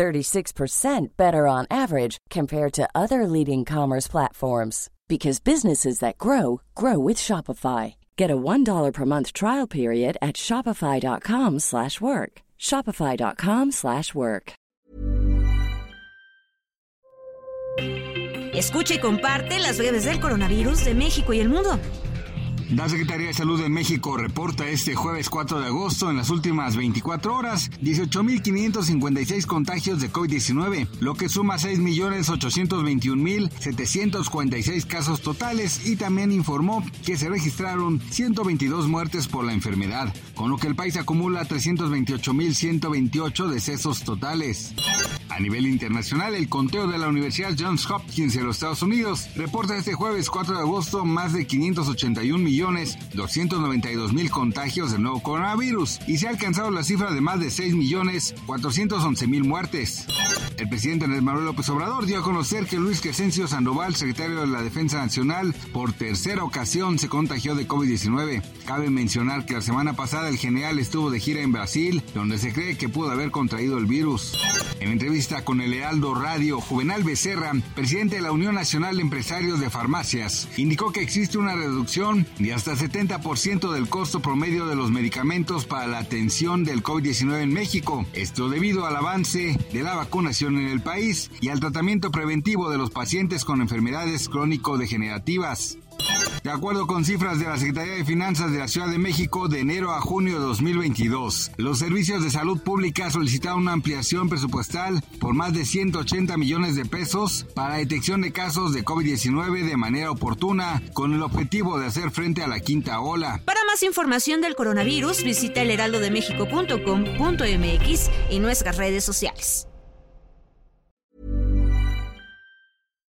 36% better on average compared to other leading commerce platforms because businesses that grow grow with Shopify. Get a $1 per month trial period at shopify.com/work. shopify.com/work. Escucha y comparte las breves del coronavirus de México y el mundo. La Secretaría de Salud de México reporta este jueves 4 de agosto en las últimas 24 horas 18.556 contagios de COVID-19, lo que suma 6.821.746 casos totales y también informó que se registraron 122 muertes por la enfermedad, con lo que el país acumula 328.128 decesos totales. A nivel internacional, el conteo de la Universidad Johns Hopkins de los Estados Unidos reporta este jueves 4 de agosto más de 581 millones 292 mil contagios del nuevo coronavirus y se ha alcanzado la cifra de más de 6 millones 411 mil muertes. El presidente Andrés Manuel López Obrador dio a conocer que Luis Crescencio Sandoval, secretario de la Defensa Nacional, por tercera ocasión se contagió de COVID-19. Cabe mencionar que la semana pasada el general estuvo de gira en Brasil, donde se cree que pudo haber contraído el virus. En entrevista con el Heraldo Radio, Juvenal Becerra, presidente de la Unión Nacional de Empresarios de Farmacias, indicó que existe una reducción de hasta 70% del costo promedio de los medicamentos para la atención del COVID-19 en México. Esto debido al avance de la vacunación en el país y al tratamiento preventivo de los pacientes con enfermedades crónico-degenerativas. De acuerdo con cifras de la Secretaría de Finanzas de la Ciudad de México, de enero a junio de 2022, los servicios de salud pública solicitaron una ampliación presupuestal por más de 180 millones de pesos para detección de casos de COVID-19 de manera oportuna, con el objetivo de hacer frente a la quinta ola. Para más información del coronavirus, visita elheraldodemexico.com.mx y nuestras redes sociales.